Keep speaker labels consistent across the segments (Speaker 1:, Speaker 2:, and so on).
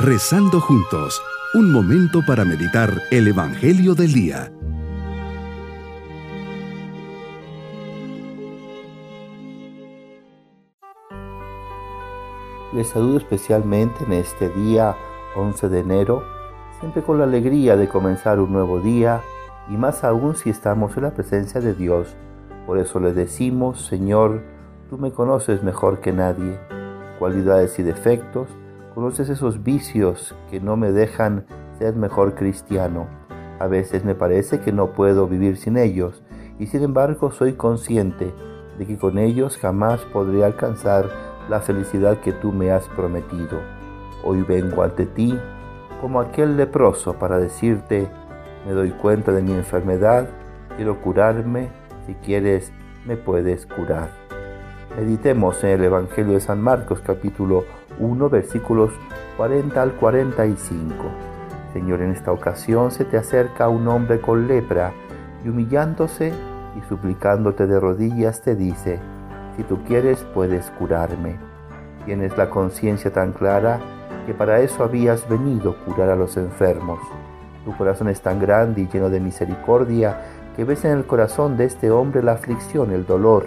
Speaker 1: Rezando juntos, un momento para meditar el Evangelio del Día.
Speaker 2: Les saludo especialmente en este día 11 de enero, siempre con la alegría de comenzar un nuevo día y más aún si estamos en la presencia de Dios. Por eso le decimos, Señor, tú me conoces mejor que nadie, cualidades y defectos, Conoces esos vicios que no me dejan ser mejor cristiano. A veces me parece que no puedo vivir sin ellos y sin embargo soy consciente de que con ellos jamás podré alcanzar la felicidad que tú me has prometido. Hoy vengo ante ti como aquel leproso para decirte, me doy cuenta de mi enfermedad, quiero curarme, si quieres me puedes curar. Meditemos en el Evangelio de San Marcos capítulo 1 versículos 40 al 45. Señor, en esta ocasión se te acerca un hombre con lepra y humillándose y suplicándote de rodillas te dice, si tú quieres puedes curarme. Tienes la conciencia tan clara que para eso habías venido curar a los enfermos. Tu corazón es tan grande y lleno de misericordia que ves en el corazón de este hombre la aflicción, el dolor,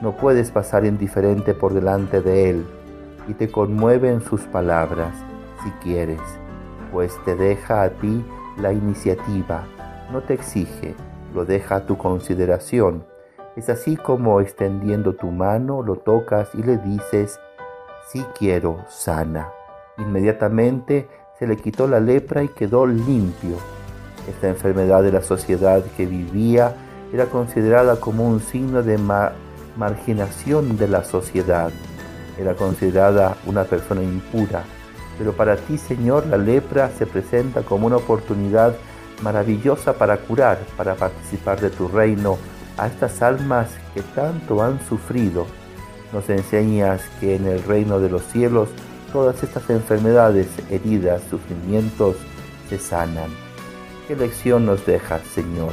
Speaker 2: no puedes pasar indiferente por delante de Él y te conmueven sus palabras si quieres, pues te deja a ti la iniciativa, no te exige, lo deja a tu consideración. Es así como extendiendo tu mano lo tocas y le dices, si quiero, sana. Inmediatamente se le quitó la lepra y quedó limpio. Esta enfermedad de la sociedad que vivía era considerada como un signo de marginación de la sociedad. Era considerada una persona impura. Pero para ti, Señor, la lepra se presenta como una oportunidad maravillosa para curar, para participar de tu reino a estas almas que tanto han sufrido. Nos enseñas que en el reino de los cielos todas estas enfermedades, heridas, sufrimientos se sanan. ¿Qué lección nos dejas, Señor?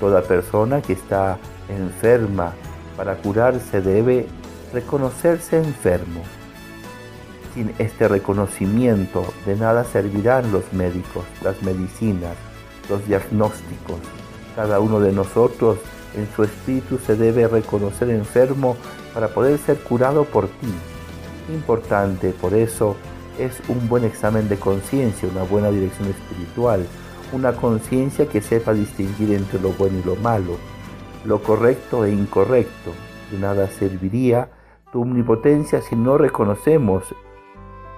Speaker 2: Toda persona que está enferma, para curarse debe reconocerse enfermo. Sin este reconocimiento de nada servirán los médicos, las medicinas, los diagnósticos. Cada uno de nosotros en su espíritu se debe reconocer enfermo para poder ser curado por ti. Importante, por eso, es un buen examen de conciencia, una buena dirección espiritual, una conciencia que sepa distinguir entre lo bueno y lo malo, lo correcto e incorrecto. De nada serviría tu omnipotencia si no reconocemos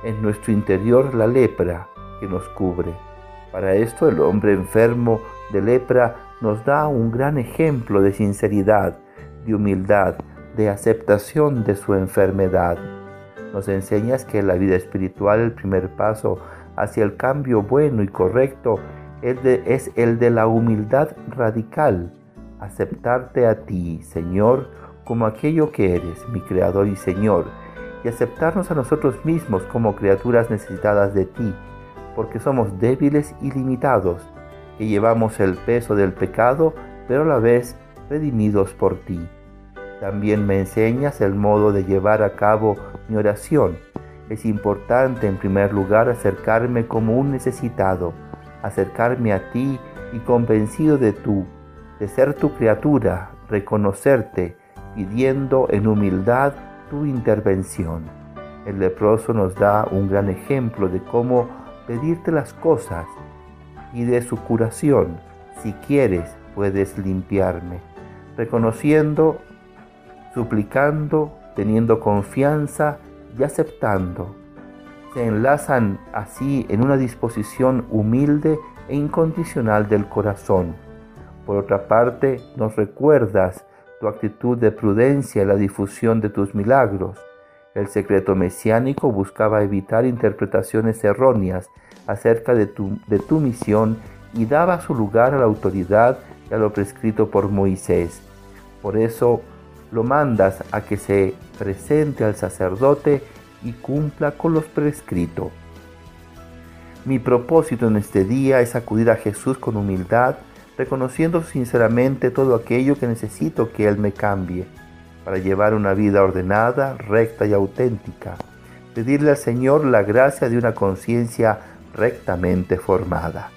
Speaker 2: en nuestro interior la lepra que nos cubre. Para esto el hombre enfermo de lepra nos da un gran ejemplo de sinceridad, de humildad, de aceptación de su enfermedad. Nos enseñas que en la vida espiritual el primer paso hacia el cambio bueno y correcto es, el de la humildad radical aceptarte a ti, Señor, como aquello que eres, mi Creador y Señor, y aceptarnos a nosotros mismos como criaturas necesitadas de ti, porque somos débiles y limitados, que llevamos el peso del pecado, pero a la vez redimidos por ti. También me enseñas el modo de llevar a cabo mi oración. Es importante en primer lugar acercarme como un necesitado, acercarme a ti y convencido de tu de ser tu criatura, reconocerte, pidiendo en humildad tu intervención. El leproso nos da un gran ejemplo de cómo pedirte las cosas y de su curación. Si quieres, puedes limpiarme, reconociendo, suplicando, teniendo confianza y aceptando. Se enlazan así en una disposición humilde e incondicional del corazón por otra parte, nos recuerdas tu actitud de prudencia en la difusión de tus milagros. El secreto mesiánico buscaba evitar interpretaciones erróneas acerca de tu, de tu misión y daba su lugar a la autoridad y a lo prescrito por Moisés. Por eso lo mandas a que se presente al sacerdote y cumpla con los prescritos. Mi propósito en este día es acudir a Jesús con humildad, reconociendo sinceramente todo aquello que necesito que Él me cambie para llevar una vida ordenada, recta y auténtica. pedirle al Señor la gracia de una conciencia rectamente formada.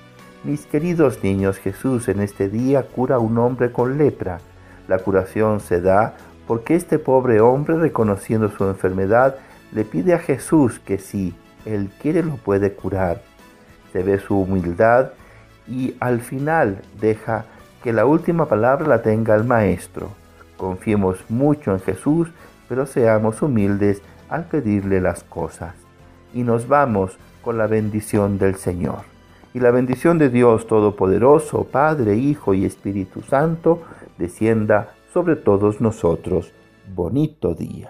Speaker 2: Mis queridos niños, Jesús en este día cura a un hombre con lepra. La curación se da porque este pobre hombre, reconociendo su enfermedad, le pide a Jesús que si él quiere lo puede curar. Se ve su humildad y al final deja que la última palabra la tenga el Maestro. Confiemos mucho en Jesús, pero seamos humildes al pedirle las cosas. Y nos vamos con la bendición del Señor. Y la bendición de Dios Todopoderoso, Padre, Hijo y Espíritu Santo, descienda sobre todos nosotros. Bonito día.